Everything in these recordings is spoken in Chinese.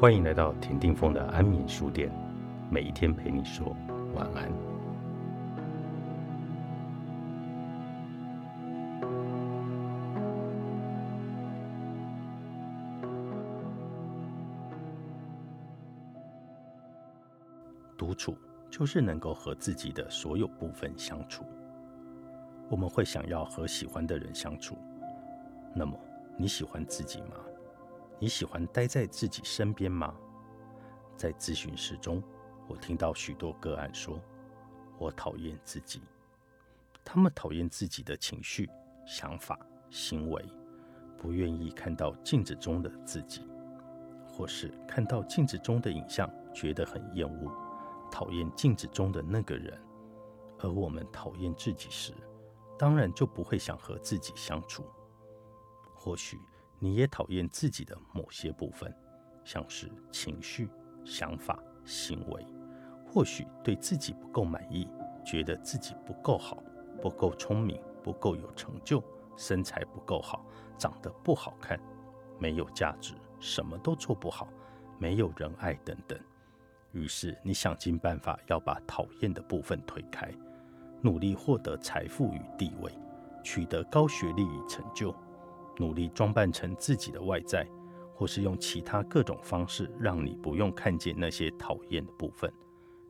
欢迎来到田定峰的安眠书店，每一天陪你说晚安。独处就是能够和自己的所有部分相处。我们会想要和喜欢的人相处，那么你喜欢自己吗？你喜欢待在自己身边吗？在咨询室中，我听到许多个案说：“我讨厌自己。”他们讨厌自己的情绪、想法、行为，不愿意看到镜子中的自己，或是看到镜子中的影像觉得很厌恶，讨厌镜子中的那个人。而我们讨厌自己时，当然就不会想和自己相处。或许。你也讨厌自己的某些部分，像是情绪、想法、行为，或许对自己不够满意，觉得自己不够好，不够聪明，不够有成就，身材不够好，长得不好看，没有价值，什么都做不好，没有人爱等等。于是你想尽办法要把讨厌的部分推开，努力获得财富与地位，取得高学历与成就。努力装扮成自己的外在，或是用其他各种方式，让你不用看见那些讨厌的部分，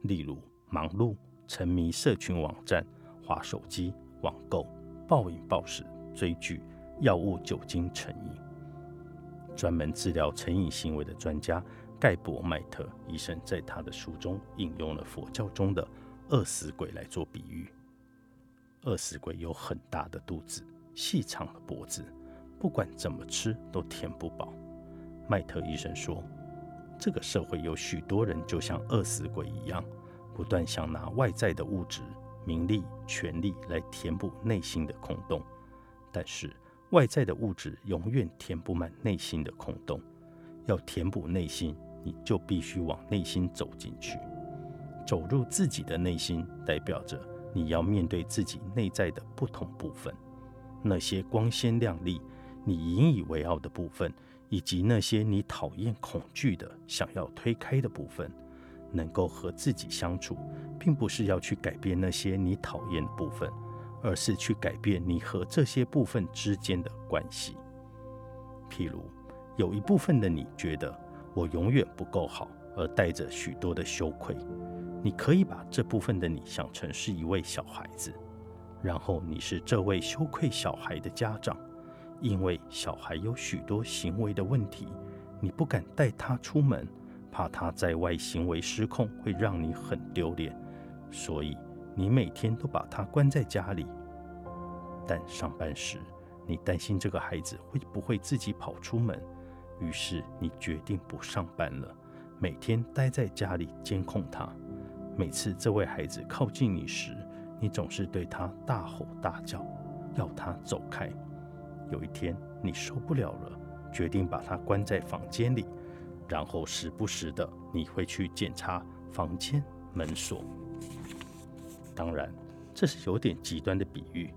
例如忙碌、沉迷社群网站、划手机、网购、暴饮暴食、追剧、药物、酒精成瘾。专门治疗成瘾行为的专家盖博麦特医生在他的书中引用了佛教中的饿死鬼来做比喻。饿死鬼有很大的肚子，细长的脖子。不管怎么吃都填不饱，麦特医生说：“这个社会有许多人就像饿死鬼一样，不断想拿外在的物质、名利、权力来填补内心的空洞。但是外在的物质永远填不满内心的空洞。要填补内心，你就必须往内心走进去，走入自己的内心，代表着你要面对自己内在的不同部分，那些光鲜亮丽。”你引以为傲的部分，以及那些你讨厌、恐惧的、想要推开的部分，能够和自己相处，并不是要去改变那些你讨厌的部分，而是去改变你和这些部分之间的关系。譬如，有一部分的你觉得我永远不够好，而带着许多的羞愧，你可以把这部分的你想成是一位小孩子，然后你是这位羞愧小孩的家长。因为小孩有许多行为的问题，你不敢带他出门，怕他在外行为失控会让你很丢脸，所以你每天都把他关在家里。但上班时，你担心这个孩子会不会自己跑出门，于是你决定不上班了，每天待在家里监控他。每次这位孩子靠近你时，你总是对他大吼大叫，要他走开。有一天，你受不了了，决定把他关在房间里，然后时不时的你会去检查房间门锁。当然，这是有点极端的比喻，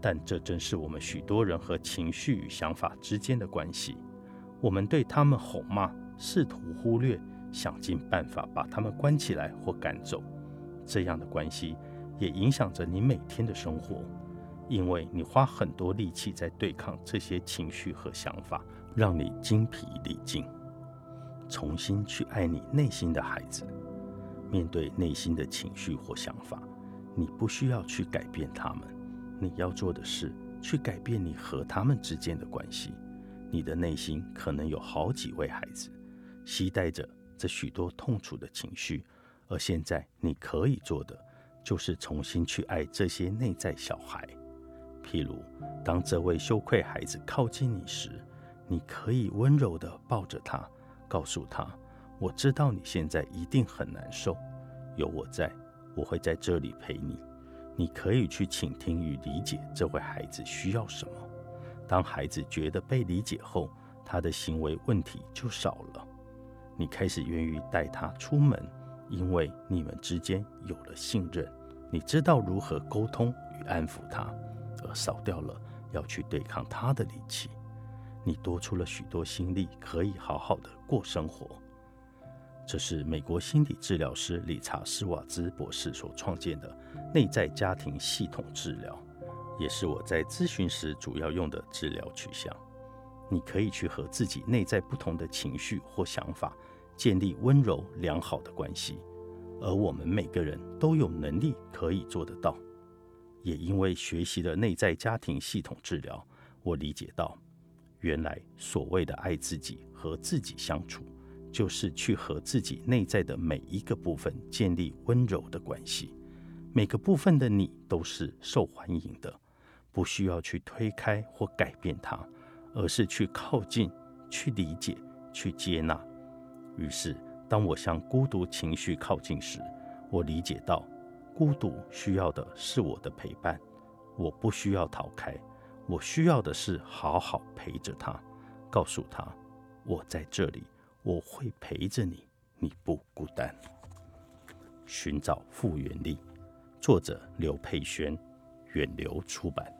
但这正是我们许多人和情绪与想法之间的关系。我们对他们吼骂，试图忽略，想尽办法把他们关起来或赶走。这样的关系也影响着你每天的生活。因为你花很多力气在对抗这些情绪和想法，让你精疲力尽。重新去爱你内心的孩子，面对内心的情绪或想法，你不需要去改变他们。你要做的是去改变你和他们之间的关系。你的内心可能有好几位孩子，携带着这许多痛楚的情绪，而现在你可以做的，就是重新去爱这些内在小孩。譬如，当这位羞愧孩子靠近你时，你可以温柔地抱着他，告诉他：“我知道你现在一定很难受，有我在，我会在这里陪你。”你可以去倾听与理解这位孩子需要什么。当孩子觉得被理解后，他的行为问题就少了。你开始愿意带他出门，因为你们之间有了信任，你知道如何沟通与安抚他。而少掉了要去对抗他的力气，你多出了许多心力，可以好好的过生活。这是美国心理治疗师理查·施瓦兹博士所创建的内在家庭系统治疗，也是我在咨询时主要用的治疗取向。你可以去和自己内在不同的情绪或想法建立温柔良好的关系，而我们每个人都有能力可以做得到。也因为学习了内在家庭系统治疗，我理解到，原来所谓的爱自己和自己相处。就是去和自己内在的每一个部分建立温柔的关系，每个部分的你都是受欢迎的，不需要去推开或改变它，而是去靠近、去理解、去接纳。于是，当我向孤独情绪靠近时，我理解到，孤独需要的是我的陪伴，我不需要逃开，我需要的是好好陪着他，告诉他，我在这里。我会陪着你，你不孤单。寻找复原力，作者刘佩轩，远流出版。